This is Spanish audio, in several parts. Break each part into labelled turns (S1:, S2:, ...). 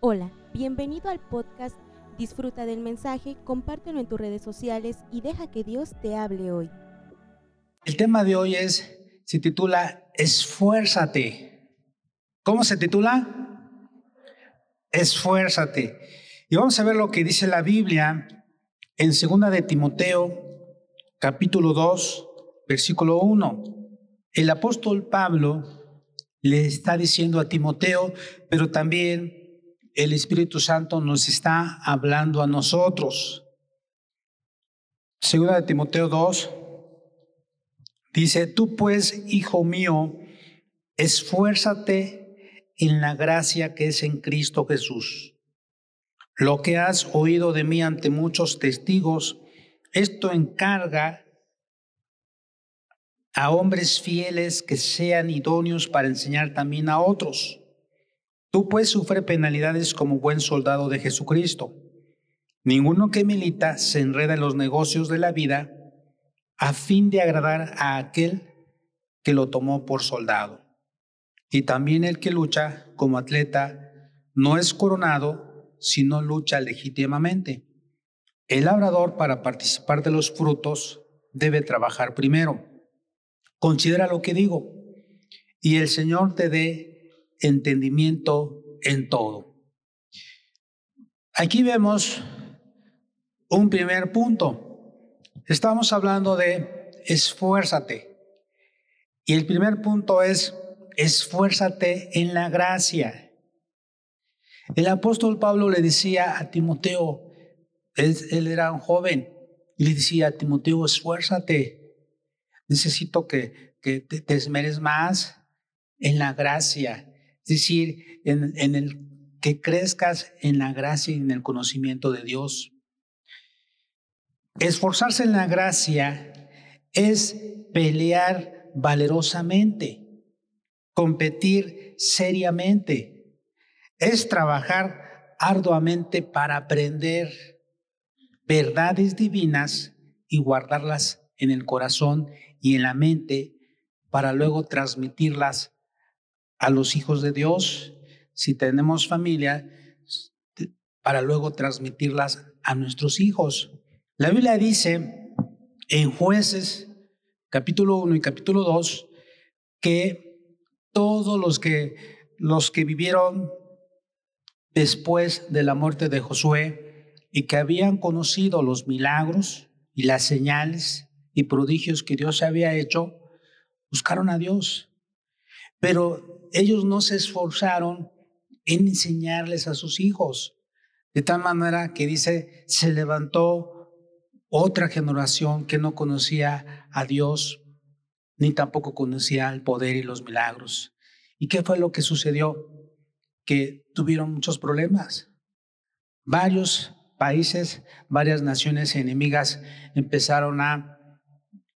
S1: Hola, bienvenido al podcast. Disfruta del mensaje, compártelo en tus redes sociales y deja que Dios te hable hoy.
S2: El tema de hoy es, se titula Esfuérzate. ¿Cómo se titula? Esfuérzate. Y vamos a ver lo que dice la Biblia en segunda de Timoteo, capítulo 2, versículo 1. El apóstol Pablo le está diciendo a Timoteo, pero también el Espíritu Santo nos está hablando a nosotros. Segunda de Timoteo 2 dice, tú pues, hijo mío, esfuérzate en la gracia que es en Cristo Jesús. Lo que has oído de mí ante muchos testigos, esto encarga a hombres fieles que sean idóneos para enseñar también a otros. Tú pues sufre penalidades como buen soldado de Jesucristo. Ninguno que milita se enreda en los negocios de la vida a fin de agradar a aquel que lo tomó por soldado. Y también el que lucha como atleta no es coronado, sino lucha legítimamente. El labrador para participar de los frutos debe trabajar primero. Considera lo que digo, y el Señor te dé entendimiento en todo. Aquí vemos un primer punto. Estamos hablando de esfuérzate. Y el primer punto es esfuérzate en la gracia. El apóstol Pablo le decía a Timoteo, él, era un joven, y le decía a Timoteo, esfuérzate. Necesito que, te, te esmeres más en la gracia es decir, en, el que crezcas en la gracia y en el conocimiento de Dios. Esforzarse en la gracia es pelear valerosamente, competir seriamente, es trabajar arduamente para aprender verdades divinas y guardarlas en el corazón y en la mente para luego transmitirlas a los hijos de Dios, si tenemos familia, para luego transmitirlas a nuestros hijos. La Biblia dice en jueces capítulo 1 y capítulo 2 que todos los que, los que vivieron después de la muerte de Josué y que habían conocido los milagros y las señales y prodigios que Dios había hecho, buscaron a Dios. Pero ellos no se esforzaron en enseñarles a sus hijos. De tal manera que dice, se levantó otra generación que no conocía a Dios, ni tampoco conocía el poder y los milagros. ¿Y qué fue lo que sucedió? Que tuvieron muchos problemas. Varios países, varias naciones enemigas empezaron a,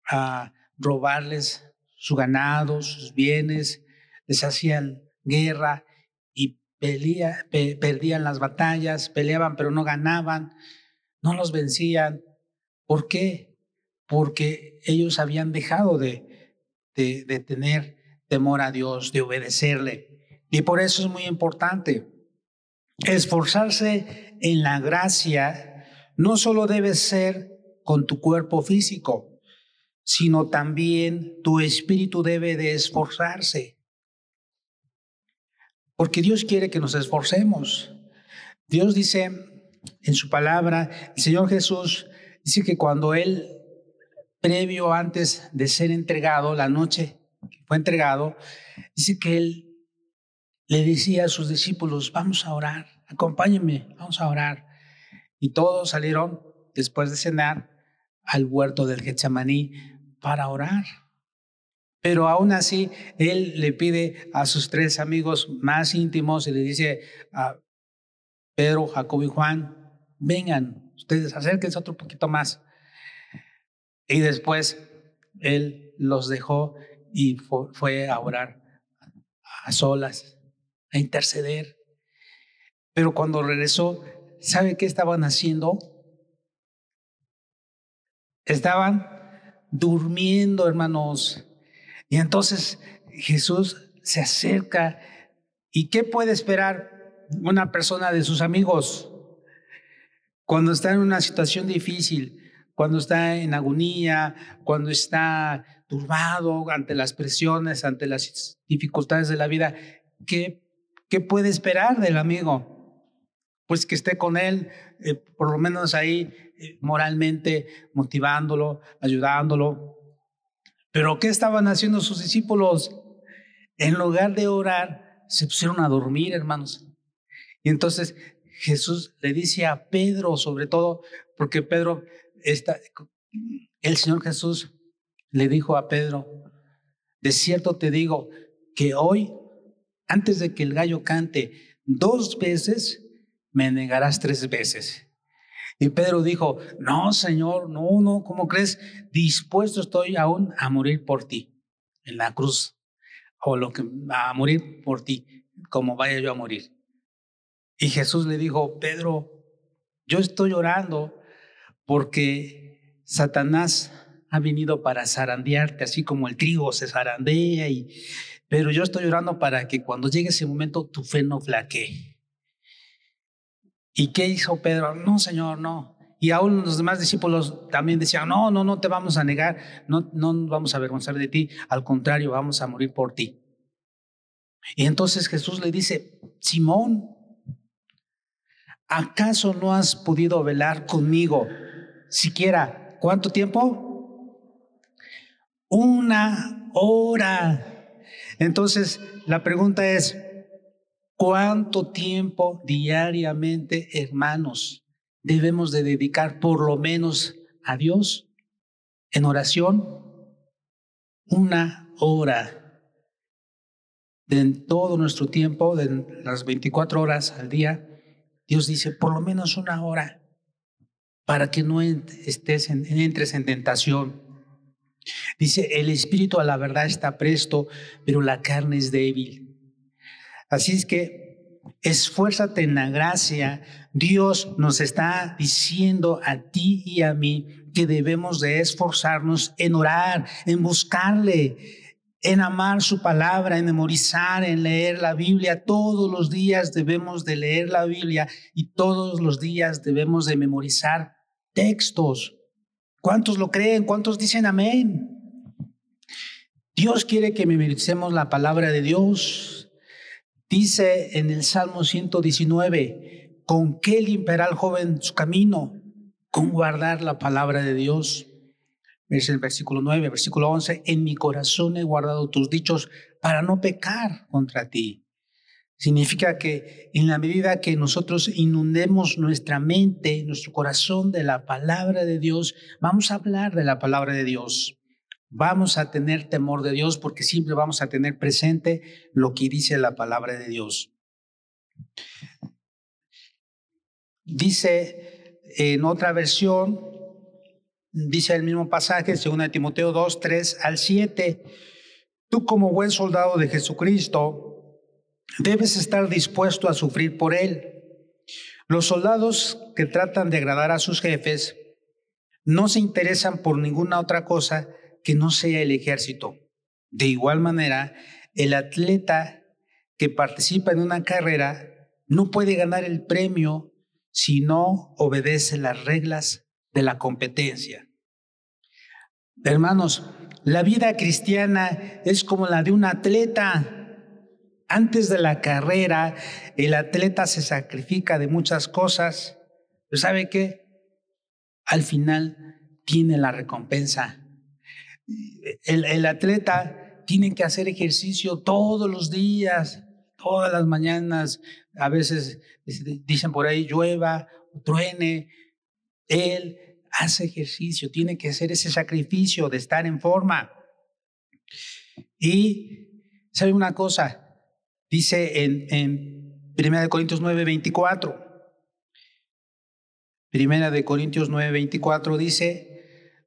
S2: a robarles su ganado, sus bienes, les hacían guerra y perdían las batallas, peleaban pero no ganaban, no los vencían. ¿Por qué? Porque ellos habían dejado de, de, de tener temor a Dios, de obedecerle. Y por eso es muy importante esforzarse en la gracia, no solo debe ser con tu cuerpo físico, sino también tu espíritu debe de esforzarse. Porque Dios quiere que nos esforcemos. Dios dice en su palabra, el Señor Jesús dice que cuando Él, previo antes de ser entregado, la noche que fue entregado, dice que Él le decía a sus discípulos, vamos a orar, acompáñenme, vamos a orar. Y todos salieron después de cenar al huerto del Getsemaní para orar. Pero aún así, él le pide a sus tres amigos más íntimos y le dice a Pedro, Jacob y Juan, vengan, ustedes acérquense otro poquito más. Y después él los dejó y fue a orar a solas, a interceder. Pero cuando regresó, ¿sabe qué estaban haciendo? Estaban durmiendo, hermanos. Y entonces Jesús se acerca y ¿qué puede esperar? una persona de sus amigos. Cuando está en una situación difícil, cuando está en agonía, cuando está turbado ante las presiones, ante las dificultades de la vida, ¿qué, qué puede esperar del amigo? Pues que esté con él, eh, por lo menos ahí eh, moralmente, motivándolo, ayudándolo. Pero ¿qué estaban haciendo sus discípulos? En lugar de orar, se pusieron a dormir, hermanos. Y entonces Jesús le dice a Pedro, sobre todo, porque Pedro el Señor Jesús le dijo a Pedro, de cierto te digo que hoy, antes de que el gallo cante dos veces, me negarás tres veces. Y Pedro dijo, no, Señor, no, no, ¿cómo crees? Dispuesto estoy aún a morir por ti en la cruz, o lo que a morir por ti, como vaya yo a morir. Y Jesús le dijo, Pedro, yo estoy orando porque Satanás ha venido para zarandearte, así como el trigo se zarandea, y, pero yo estoy orando para que cuando llegue ese momento tu fe no flaquee. ¿Y qué hizo Pedro? No, Señor, no. Y aún los demás discípulos también decían, no, no, no te vamos a negar, no, no nos vamos a avergonzar de ti, al contrario, vamos a morir por ti. Y entonces Jesús le dice, Simón, ¿acaso no has podido velar conmigo siquiera, ¿cuánto tiempo? Una hora. Entonces, la pregunta es, ¿cuánto tiempo diariamente, hermanos, debemos de dedicar por lo menos a Dios en oración? Una hora de todo nuestro tiempo, de las 24 horas al día, Dios dice, por lo menos una hora para que no estés entres en tentación. Dice, el espíritu a la verdad está presto, pero la carne es débil. Así es que esfuérzate en la gracia. Dios nos está diciendo a ti y a mí que debemos de esforzarnos en orar, en buscarle, en amar su palabra, en memorizar, en leer la Biblia. Todos los días debemos de leer la Biblia y todos los días debemos de memorizar textos. ¿Cuántos lo creen? ¿Cuántos dicen amén? Dios quiere que memoricemos la palabra de Dios. Dice en el Salmo 119, ¿con qué limpiará el joven su camino? Con guardar la palabra de Dios. Es el versículo 9, versículo 11, en mi corazón he guardado tus dichos para no pecar contra ti. Significa que en la medida que nosotros inundemos nuestra mente, nuestro corazón de la palabra de Dios, vamos a hablar de la palabra de Dios. Vamos a tener temor de Dios porque siempre vamos a tener presente lo que dice la palabra de Dios. Dice en otra versión, dice el mismo pasaje, según Timoteo 2, 3 al 7, tú como buen soldado de Jesucristo, Debes estar dispuesto a sufrir por él. Los soldados que tratan de agradar a sus jefes no se interesan por ninguna otra cosa que no sea el ejército. De igual manera, el atleta que participa en una carrera no puede ganar el premio si no obedece las reglas de la competencia. Hermanos, la vida cristiana es como la de un atleta antes de la carrera, el atleta se sacrifica de muchas cosas, pero ¿sabe qué? Al final tiene la recompensa. El, atleta tiene que hacer ejercicio todos los días, todas las mañanas, a veces dicen por ahí llueva, truene, él hace ejercicio, tiene que hacer ese sacrificio de estar en forma. Y, ¿sabe una cosa? Dice en, en Primera de Corintios 9, 24. Primera de Corintios 9, 24 dice,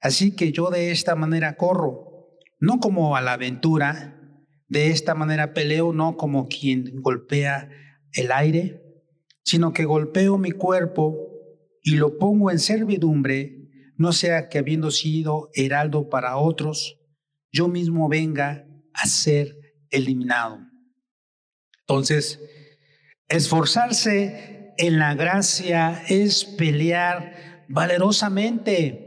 S2: Así que yo de esta manera corro, no como a la aventura, de esta manera peleo, no como quien golpea el aire, sino que golpeo mi cuerpo y lo pongo en servidumbre, no sea que habiendo sido heraldo para otros, yo mismo venga a ser eliminado. Entonces, esforzarse en la gracia es pelear valerosamente,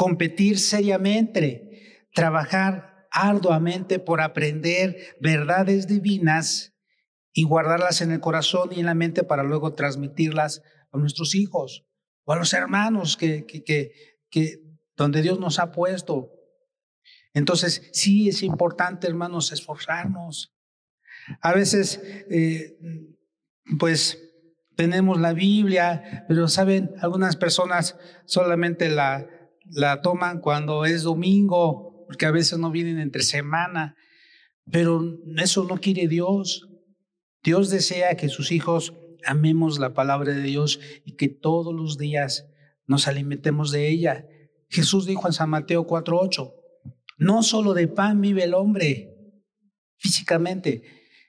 S2: competir seriamente, trabajar arduamente por aprender verdades divinas y guardarlas en el corazón y en la mente para luego transmitirlas a nuestros hijos o a los hermanos que, que, que, donde Dios nos ha puesto. Entonces, sí es importante, hermanos, esforzarnos. A veces, eh, pues, tenemos la Biblia, pero saben, algunas personas solamente la, la toman cuando es domingo, porque a veces no vienen entre semana, pero eso no quiere Dios. Dios desea que sus hijos amemos la palabra de Dios y que todos los días nos alimentemos de ella. Jesús dijo en San Mateo 4:8, no solo de pan vive el hombre físicamente,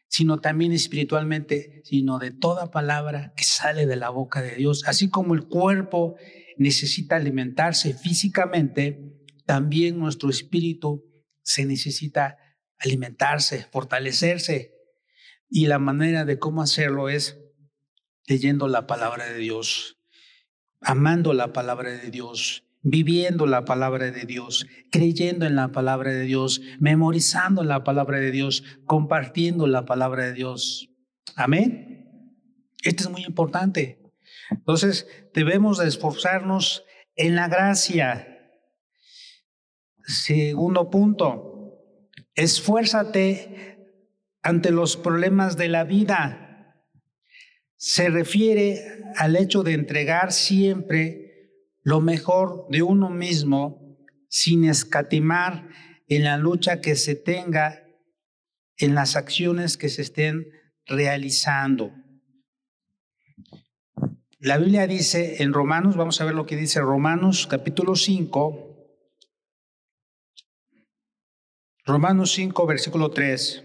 S2: sino también espiritualmente, sino de toda palabra que sale de la boca de Dios. Así como el cuerpo necesita alimentarse físicamente, también nuestro espíritu se necesita alimentarse, fortalecerse. Y la manera de cómo hacerlo es leyendo la palabra de Dios, amando la palabra de Dios, viviendo la palabra de Dios, creyendo en la palabra de Dios, memorizando la palabra de Dios, compartiendo la palabra de Dios. Amén. Esto es muy importante. Entonces, debemos de esforzarnos en la gracia. Segundo punto, esfuérzate ante los problemas de la vida se refiere al hecho de entregar siempre lo mejor de uno mismo sin escatimar en la lucha que se tenga en las acciones que se estén realizando. La Biblia dice en Romanos, vamos a ver lo que dice Romanos capítulo 5, Romanos 5, versículo 3.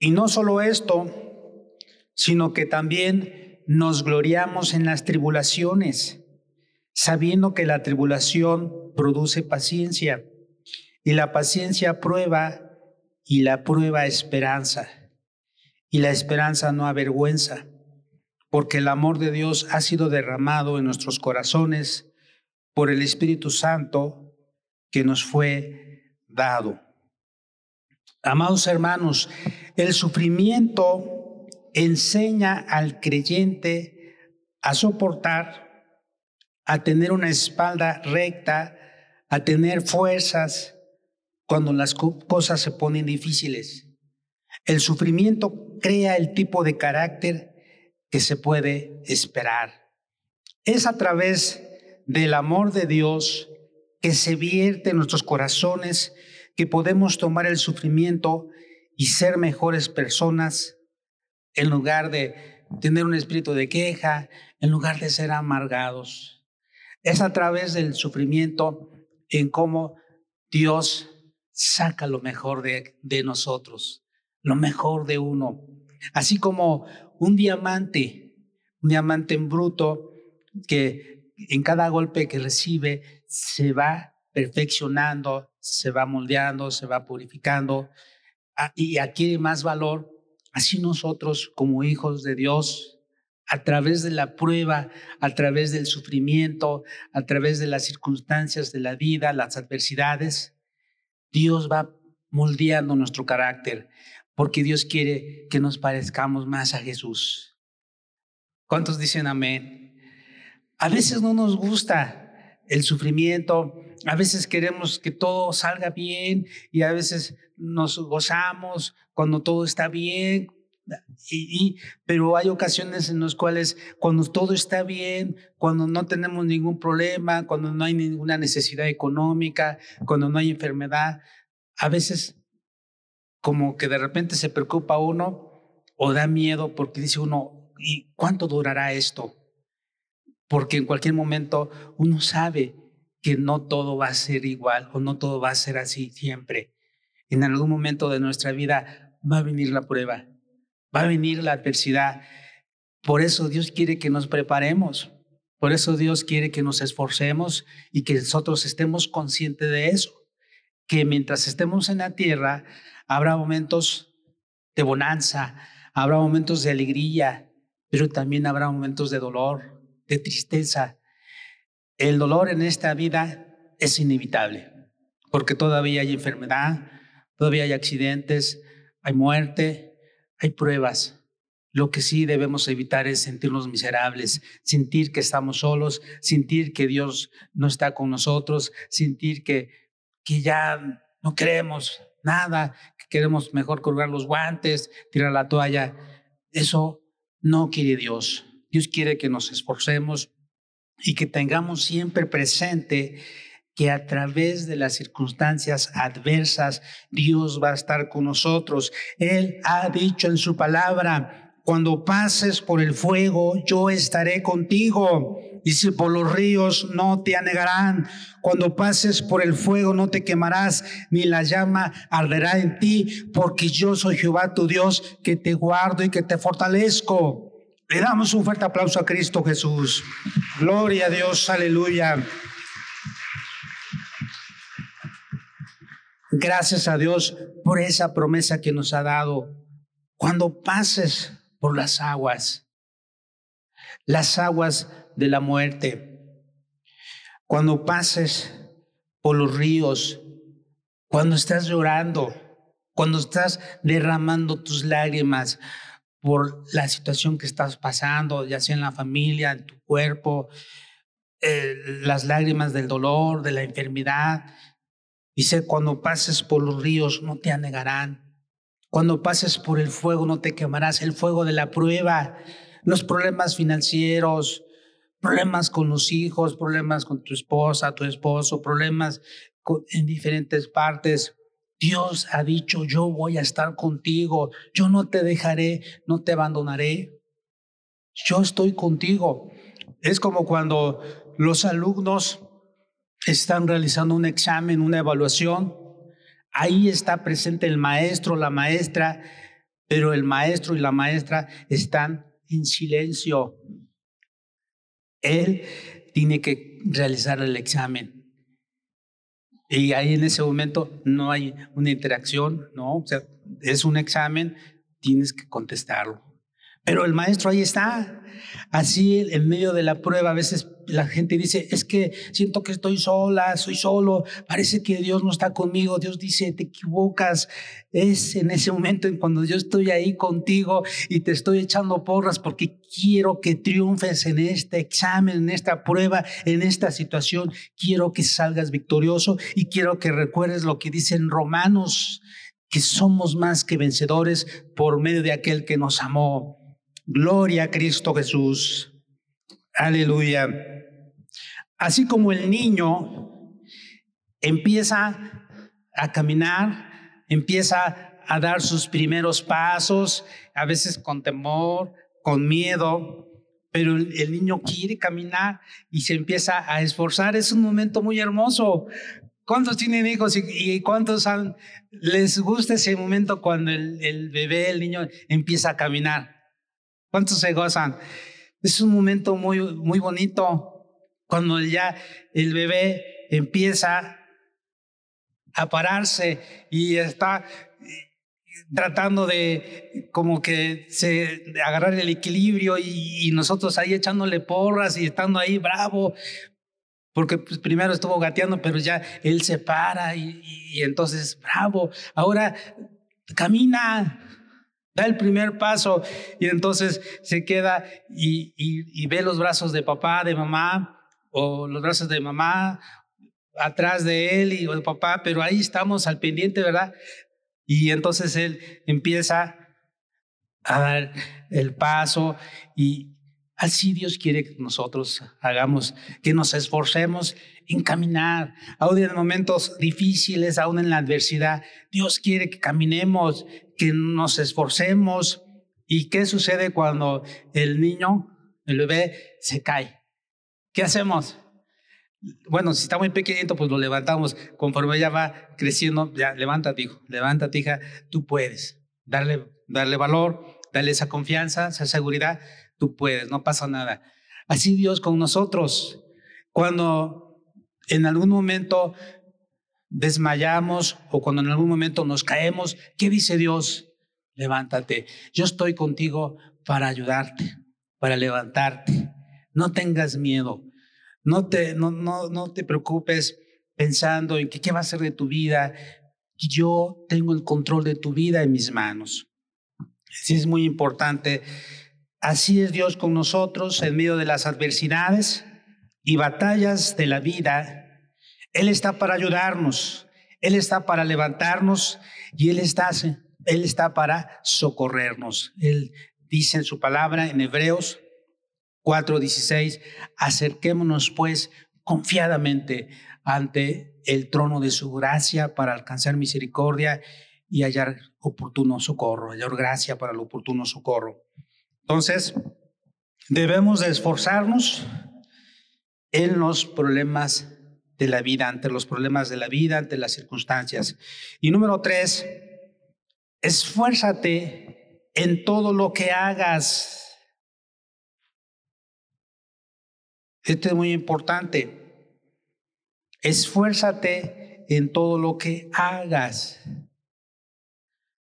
S2: Y no solo esto, sino que también nos gloriamos en las tribulaciones, sabiendo que la tribulación produce paciencia, y la paciencia prueba, y la prueba esperanza, y la esperanza no avergüenza, porque el amor de Dios ha sido derramado en nuestros corazones por el Espíritu Santo que nos fue dado. Amados hermanos, el sufrimiento enseña al creyente a soportar, a tener una espalda recta, a tener fuerzas cuando las cosas se ponen difíciles. El sufrimiento crea el tipo de carácter que se puede esperar. Es a través del amor de Dios que se vierte en nuestros corazones que podemos tomar el sufrimiento y ser mejores personas en lugar de tener un espíritu de queja, en lugar de ser amargados. Es a través del sufrimiento en cómo Dios saca lo mejor de, de nosotros, lo mejor de uno. Así como un diamante, un diamante en bruto que en cada golpe que recibe se va perfeccionando, se va moldeando, se va purificando ah, y adquiere más valor. Así nosotros como hijos de Dios, a través de la prueba, a través del sufrimiento, a través de las circunstancias de la vida, las adversidades, Dios va moldeando nuestro carácter, porque Dios quiere que nos parezcamos más a Jesús. ¿Cuántos dicen amén? A veces no nos gusta el sufrimiento, a veces queremos que todo salga bien y a veces nos gozamos cuando todo está bien. Y, pero hay ocasiones en las cuales cuando todo está bien, cuando no tenemos ningún problema, cuando no hay ninguna necesidad económica, cuando no hay enfermedad, a veces como que de repente se preocupa uno o da miedo porque dice uno, ¿y cuánto durará esto? Porque en cualquier momento uno sabe que no todo va a ser igual o no todo va a ser así siempre. En algún momento de nuestra vida va a venir la prueba, va a venir la adversidad. Por eso Dios quiere que nos preparemos. Por eso Dios quiere que nos esforcemos y que nosotros estemos conscientes de eso. Que mientras estemos en la tierra, habrá momentos de bonanza, habrá momentos de alegría, pero también habrá momentos de dolor, de tristeza. El dolor en esta vida es inevitable, porque todavía hay enfermedad, todavía hay accidentes, hay muerte, hay pruebas. Lo que sí debemos evitar es sentirnos miserables, sentir que estamos solos, sentir que Dios no está con nosotros, sentir que, que ya no creemos nada, que queremos mejor colgar los guantes, tirar la toalla. Eso no quiere Dios. Dios quiere que nos esforcemos y que tengamos siempre presente que a través de las circunstancias adversas Dios va a estar con nosotros. Él ha dicho en su palabra, cuando pases por el fuego, yo estaré contigo. Y si por los ríos no te anegarán. Cuando pases por el fuego no te quemarás, ni la llama arderá en ti, porque yo soy Jehová tu Dios, que te guardo y que te fortalezco. Le damos un fuerte aplauso a Cristo Jesús. Gloria a Dios, aleluya. Gracias a Dios por esa promesa que nos ha dado. Cuando pases por las aguas, las aguas de la muerte. Cuando pases por los ríos, cuando estás llorando, cuando estás derramando tus lágrimas por la situación que estás pasando, ya sea en la familia, en tu cuerpo, eh, las lágrimas del dolor, de la enfermedad. Dice, cuando pases por los ríos no te anegarán. Cuando pases por el fuego no te quemarás, el fuego de la prueba, los problemas financieros, problemas con los hijos, problemas con tu esposa, tu esposo, problemas en diferentes partes. Dios ha dicho, yo voy a estar contigo, yo no te dejaré, no te abandonaré. Yo estoy contigo. Es como cuando los alumnos están realizando un examen, una evaluación, Ahí está presente el maestro, la maestra, pero el maestro y la maestra están en silencio. Él tiene que realizar el examen. Y ahí en ese momento no hay una interacción, ¿no? O sea, es un examen, tienes que contestarlo. Pero el maestro ahí está. Así en medio de la prueba a veces la gente dice, es que siento que estoy sola, soy solo, parece que Dios no está conmigo. Dios dice, te equivocas. Es en ese momento en cuando yo estoy ahí contigo y te estoy echando porras porque quiero que triunfes en este examen, en esta prueba, en esta situación. Quiero que salgas victorioso y quiero que recuerdes lo que dicen Romanos, que somos más que vencedores por medio de aquel que nos amó. Gloria a Cristo Jesús. Aleluya. Así como el niño empieza a caminar, empieza a dar sus primeros pasos, a veces con temor, con miedo, pero el, niño quiere caminar y se empieza a esforzar. Es un momento muy hermoso. ¿Cuántos tienen hijos y, cuántos les gusta ese momento cuando el, el bebé, el niño empieza a caminar? ¿Cuántos se gozan? Es un momento muy, muy bonito cuando ya el bebé empieza a pararse y está tratando de como que se agarrar el equilibrio y, nosotros ahí echándole porras y estando ahí bravo porque pues, primero estuvo gateando pero ya él se para y entonces bravo ahora camina Da el primer paso y entonces se queda y, ve los brazos de papá, de mamá, o los brazos de mamá atrás de él y o de papá, pero ahí estamos al pendiente, ¿verdad? Y entonces él empieza a dar el paso y así Dios quiere que nosotros hagamos, que nos esforcemos en caminar, aún en momentos difíciles, aún en la adversidad. Dios quiere que caminemos, que nos esforcemos ¿Y qué sucede cuando el niño, el bebé, se cae? ¿Qué hacemos? Bueno, si está muy pequeñito, pues lo levantamos. Conforme ella va creciendo, ya levántate, hijo, levántate, hija, tú puedes. Darle, darle valor, darle esa confianza, esa seguridad, tú puedes, no pasa nada. Así Dios con nosotros. Cuando en algún momento desmayamos o cuando en algún momento nos caemos, ¿qué dice Dios? Levántate. Yo estoy contigo para ayudarte, para levantarte. No tengas miedo. No te, no, no, no te preocupes pensando en que, qué va a ser de tu vida. Yo tengo el control de tu vida en mis manos. Sí es muy importante. Así es Dios con nosotros en medio de las adversidades y batallas de la vida. Él está para ayudarnos, Él está para levantarnos y Él está, Él está para socorrernos. Él dice en su palabra en Hebreos 4:16, acerquémonos pues confiadamente ante el trono de su gracia para alcanzar misericordia y hallar oportuno socorro, hallar gracia para el oportuno socorro. Entonces, debemos de esforzarnos en los problemas de la vida, ante los problemas de la vida, ante las circunstancias. Y número tres, esfuérzate en todo lo que hagas Esto es muy importante. Esfuérzate en todo lo que hagas.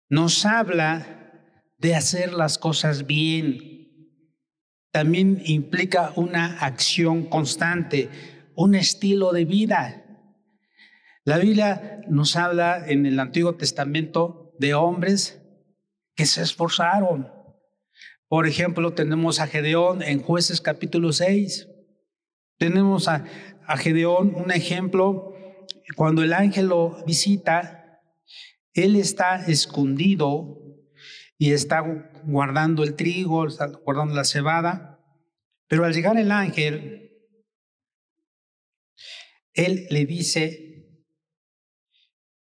S2: Nos habla de hacer las cosas bien. También implica una acción constante, un estilo de vida. La Biblia nos habla en el Antiguo Testamento de hombres que se esforzaron. Por ejemplo, tenemos a Gedeón en jueces capítulo 6. Tenemos a, Gedeón, un ejemplo, cuando el ángel lo visita, él está escondido y está guardando el trigo, está guardando la cebada, pero al llegar el ángel, él le dice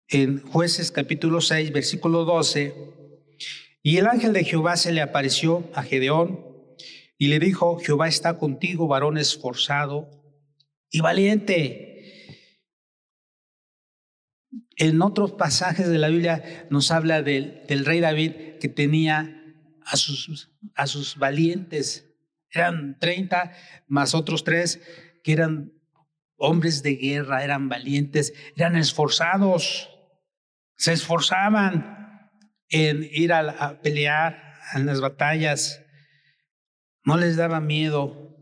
S2: en jueces capítulo 6, versículo 12, y el ángel de Jehová se le apareció a Gedeón y le dijo, Jehová está contigo, varón esforzado y valiente. En otros pasajes de la Biblia nos habla del, del rey David que tenía a sus, a sus valientes. Eran 30 más otros tres que eran hombres de guerra, eran valientes, eran esforzados, se esforzaban en ir a, pelear en las batallas. No les daba miedo.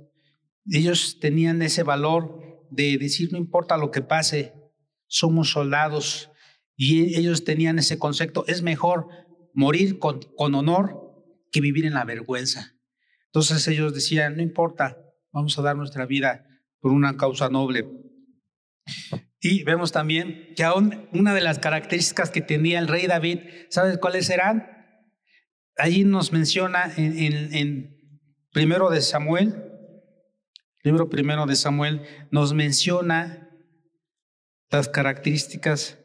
S2: Ellos tenían ese valor de decir, no importa lo que pase, somos soldados. Y ellos tenían ese concepto, es mejor morir con, con honor que vivir en la vergüenza. Entonces ellos decían, no importa, vamos a dar nuestra vida por una causa noble. Y vemos también que aún una de las características que tenía el rey David, ¿sabes cuáles eran? Allí nos menciona en, Primero de Samuel, libro primero de Samuel, nos menciona las características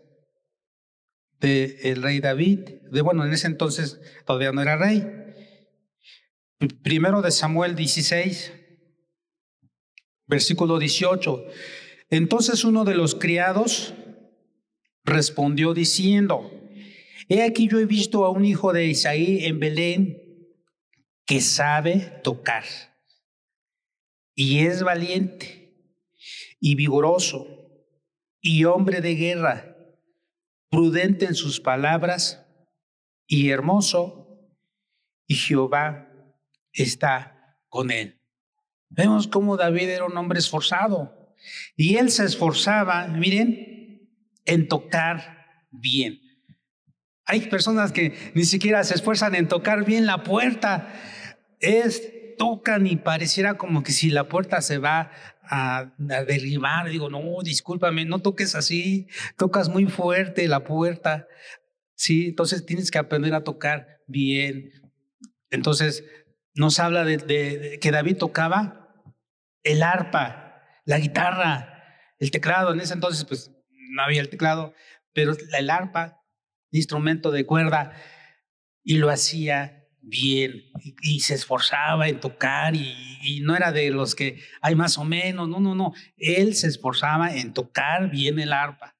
S2: del rey David. De, bueno, en ese entonces todavía no era rey. Primero de Samuel 16, versículo 18. Entonces uno de los criados respondió diciendo, He aquí yo he visto a un hijo de Isaí en Belén que sabe tocar y es valiente y vigoroso y hombre de guerra, prudente en sus palabras y hermoso, y Jehová está con él. Vemos cómo David era un hombre esforzado y él se esforzaba, miren, en tocar bien. Hay personas que ni siquiera se esfuerzan en tocar bien la puerta. Es, tocan y pareciera como que si la puerta se va a, derribar. Digo, no, discúlpame, no toques así. Tocas muy fuerte la puerta. Sí, entonces tienes que aprender a tocar bien. Entonces nos habla de que David tocaba el arpa, la guitarra, el teclado. En ese entonces, pues no había el teclado, pero el arpa instrumento de cuerda, y lo hacía bien y, se esforzaba en tocar y, no era de los que hay más o menos, no, no, no, él se esforzaba en tocar bien el arpa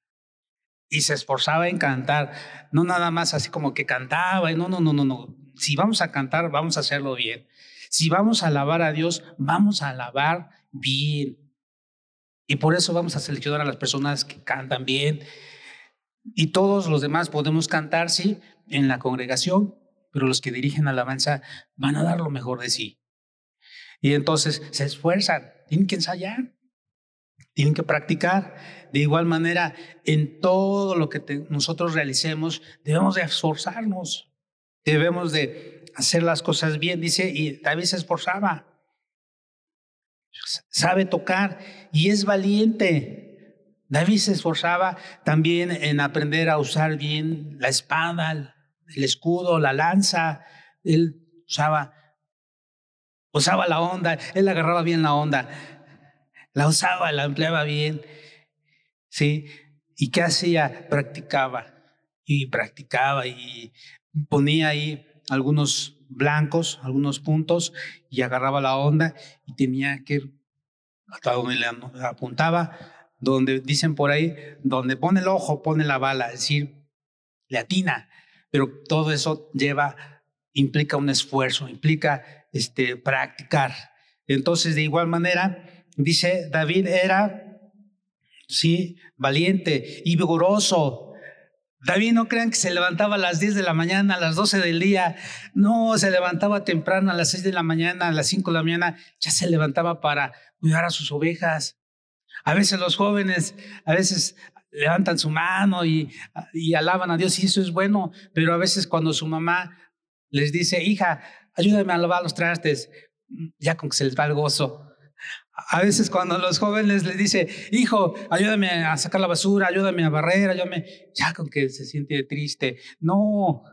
S2: y se esforzaba en cantar, no nada más así como que cantaba, y no, no, no, no, no, si vamos a cantar, vamos a hacerlo bien, si vamos a alabar a Dios, vamos a alabar bien. Y por eso vamos a seleccionar a las personas que cantan bien. Y todos los demás podemos cantar, sí, en la congregación, pero los que dirigen alabanza van a dar lo mejor de sí. Y entonces se esfuerzan, tienen que ensayar, tienen que practicar. De igual manera, en todo lo que nosotros realicemos, debemos de esforzarnos, debemos de hacer las cosas bien. Dice, y David se esforzaba, sabe tocar y es valiente. David se esforzaba también en aprender a usar bien la espada, el escudo, la lanza, él usaba, usaba la onda, él agarraba bien la onda, la usaba, la empleaba bien, ¿sí? ¿Y qué hacía? Practicaba y practicaba y ponía ahí algunos blancos, algunos puntos y agarraba la onda y tenía que, hasta donde le apuntaba, donde dicen por ahí, donde pone el ojo, pone la bala, es decir, le atina pero todo eso lleva, implica un esfuerzo, implica este, practicar. Entonces, de igual manera, dice, David era, sí, valiente y vigoroso. David no crean que se levantaba a las 10 de la mañana, a las 12 del día. No, se levantaba temprano, a las 6 de la mañana, a las 5 de la mañana, ya se levantaba para cuidar a sus ovejas. A veces los jóvenes, a veces levantan su mano y, alaban a Dios y eso es bueno, pero a veces cuando su mamá les dice, hija, ayúdame a lavar los trastes, ya con que se les va el gozo. A veces cuando los jóvenes les dice, hijo, ayúdame a sacar la basura, ayúdame a barrer, ayúdame, ya con que se siente triste. No,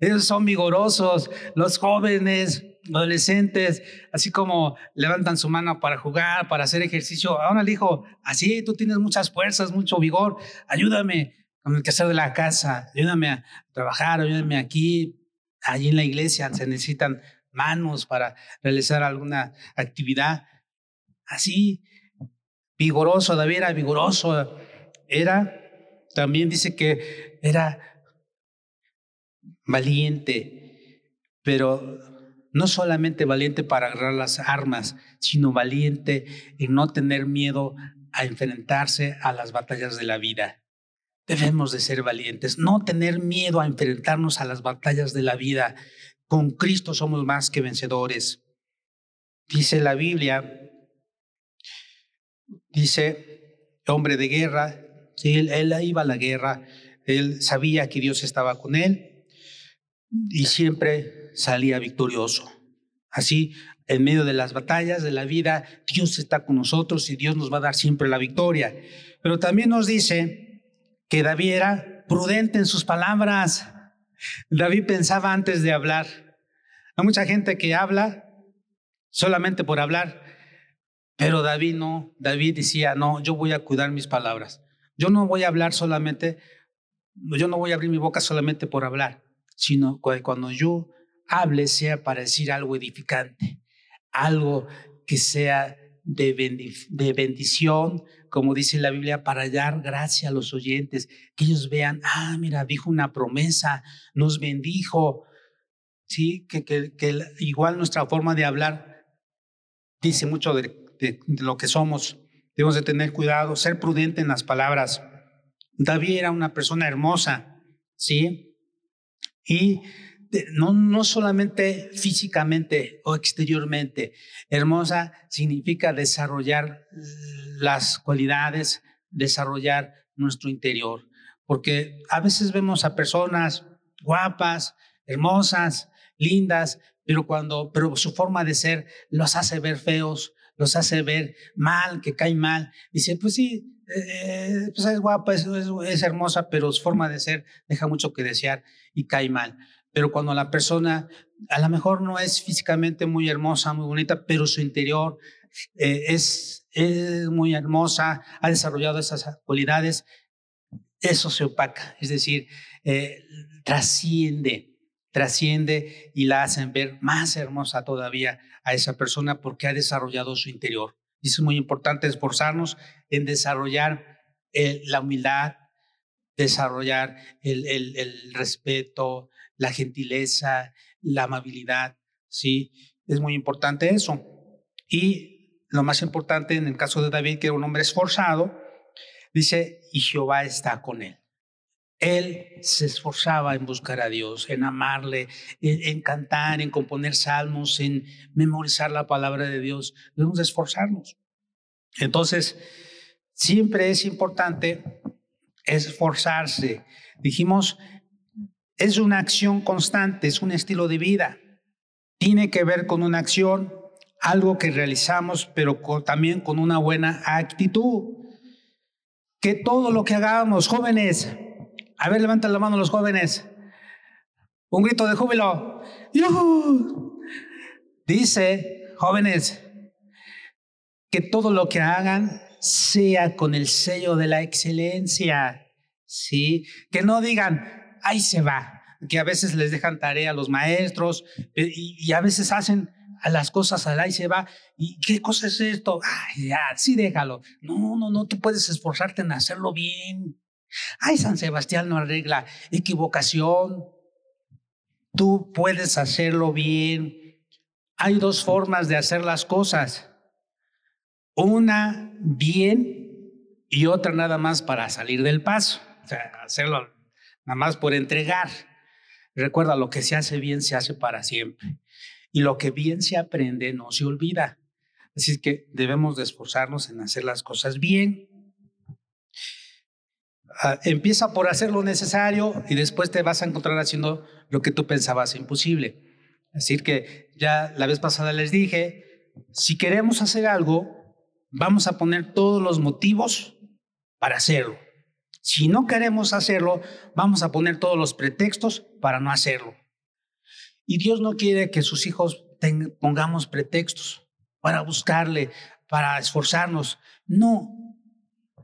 S2: ellos son vigorosos, los jóvenes, adolescentes, así como levantan su mano para jugar, para hacer ejercicio. Ahora le dijo, así tú tienes muchas fuerzas, mucho vigor, ayúdame con el quehacer de la casa, ayúdame a trabajar, ayúdame aquí, allí en la iglesia se necesitan manos para realizar alguna actividad. Así, vigoroso, David era vigoroso, era, también dice que era valiente, pero no solamente valiente para agarrar las armas, sino valiente en no tener miedo a enfrentarse a las batallas de la vida. Debemos de ser valientes, no tener miedo a enfrentarnos a las batallas de la vida. Con Cristo somos más que vencedores. Dice la Biblia, dice, hombre de guerra, él, él iba a la guerra, él sabía que Dios estaba con él y siempre salía victorioso. Así, en medio de las batallas de la vida, Dios está con nosotros y Dios nos va a dar siempre la victoria. Pero también nos dice que David era prudente en sus palabras. David pensaba antes de hablar. Hay mucha gente que habla solamente por hablar, pero David no. David decía, no, yo voy a cuidar mis palabras. Yo no voy a hablar solamente, yo no voy a abrir mi boca solamente por hablar, sino cuando yo hable sea para decir algo edificante, algo que sea de, bendición, como dice la Biblia, para dar gracia a los oyentes, que ellos vean, ah, mira, dijo una promesa, nos bendijo, ¿sí? Que, que, igual nuestra forma de hablar dice mucho de, de, lo que somos. Debemos de tener cuidado, ser prudente en las palabras. David era una persona hermosa, ¿sí? Y no, no solamente físicamente o exteriormente. Hermosa significa desarrollar las cualidades, desarrollar nuestro interior. Porque a veces vemos a personas guapas, hermosas, lindas, pero cuando, pero su forma de ser los hace ver feos, los hace ver mal, que cae mal. Dice, pues sí, eh, pues es guapa, es, hermosa, pero su forma de ser deja mucho que desear y cae mal. Pero cuando la persona a lo mejor no es físicamente muy hermosa, muy bonita, pero su interior eh, es, es muy hermosa, ha desarrollado esas cualidades, eso se opaca, es decir, eh, trasciende. trasciende y la hacen ver más hermosa todavía a esa persona porque ha desarrollado su interior. Y es muy importante esforzarnos en desarrollar eh, la humildad, desarrollar el, el, respeto, la gentileza, la amabilidad, ¿sí? Es muy importante eso. Y lo más importante en el caso de David, que era un hombre esforzado, dice, y Jehová está con él. Él se esforzaba en buscar a Dios, en amarle, en, cantar, en componer salmos, en memorizar la palabra de Dios. Debemos esforzarnos. Entonces, siempre es importante esforzarse. Dijimos, es una acción constante, es un estilo de vida. Tiene que ver con una acción, algo que realizamos, pero también con una buena actitud. Que todo lo que hagamos, jóvenes, a ver, levanten la mano los jóvenes. Un grito de júbilo. Dice, jóvenes, que todo lo que hagan sea con el sello de la excelencia. ¿Sí? Que no digan, ahí se va. Que a veces les dejan tarea a los maestros eh, y, a veces hacen a las cosas al ahí se va. ¿Y qué cosa es esto? Ay, ya, sí, déjalo. No, no, no, tú puedes esforzarte en hacerlo bien. Ay, San Sebastián no arregla equivocación. Tú puedes hacerlo bien. Hay dos formas de hacer las cosas. Una bien y otra nada más para salir del paso. O sea, hacerlo nada más por entregar. Recuerda, lo que se hace bien se hace para siempre. Y lo que bien se aprende no se olvida. Así que debemos de esforzarnos en hacer las cosas bien. Empieza por hacer lo necesario y después te vas a encontrar haciendo lo que tú pensabas imposible. Decir, que ya la vez pasada les dije, si queremos hacer algo, vamos a poner todos los motivos para hacerlo. Si no queremos hacerlo, vamos a poner todos los pretextos para no hacerlo. Y Dios no quiere que sus hijos pongamos pretextos para buscarle, para esforzarnos. No,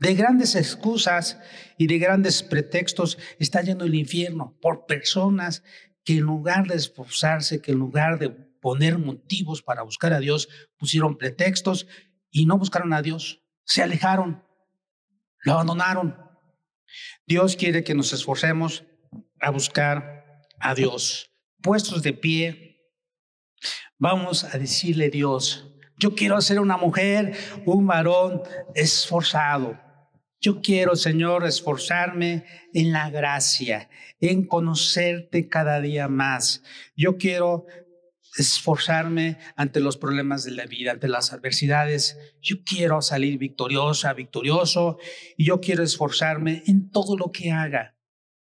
S2: de grandes excusas y de grandes pretextos está yendo el infierno por personas que en lugar de esforzarse, que en lugar de poner motivos para buscar a Dios, pusieron pretextos y no buscaron a Dios. Se alejaron, lo abandonaron. Dios quiere que nos esforcemos a buscar a Dios. Puestos de pie, vamos a decirle a Dios, yo quiero ser una mujer, un varón esforzado. Yo quiero, Señor, esforzarme en la gracia, en conocerte cada día más. Yo quiero esforzarme ante los problemas de la vida, ante las adversidades. Yo quiero salir victoriosa, victorioso, y yo quiero esforzarme en todo lo que haga.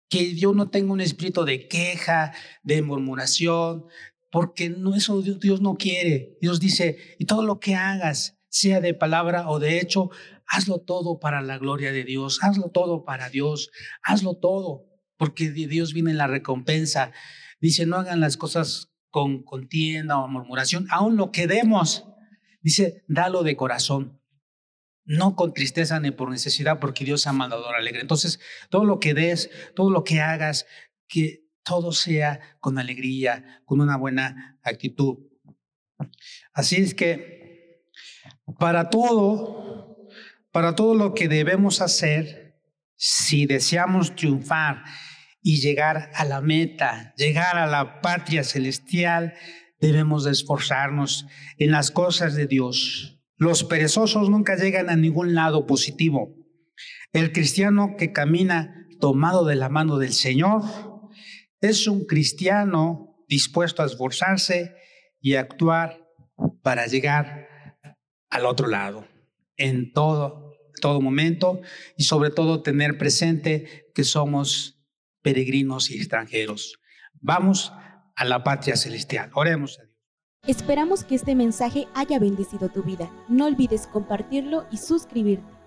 S2: Que yo no tenga un espíritu de queja, de murmuración, porque no eso Dios no quiere. Dios dice, y todo lo que hagas, sea de palabra o de hecho, hazlo todo para la gloria de Dios, hazlo todo para Dios, hazlo todo, porque de Dios viene la recompensa. Dice, no hagan las cosas con contienda o murmuración, aún lo que demos, dice, dalo de corazón, no con tristeza ni por necesidad, porque Dios ha mandado alegre. Entonces, todo lo que des, todo lo que hagas, que todo sea con alegría, con una buena actitud. Así es que para todo, para todo lo que debemos hacer, si deseamos triunfar y llegar a la meta, llegar a la patria celestial, debemos de esforzarnos en las cosas de Dios. Los perezosos nunca llegan a ningún lado positivo. El cristiano que camina tomado de la mano del Señor es un cristiano dispuesto a esforzarse y a actuar para llegar al otro lado en todo, todo momento y sobre todo tener presente que somos peregrinos y extranjeros. Vamos a la patria celestial. Oremos a Dios.
S1: Esperamos que este mensaje haya bendecido tu vida. No olvides compartirlo y suscribirte.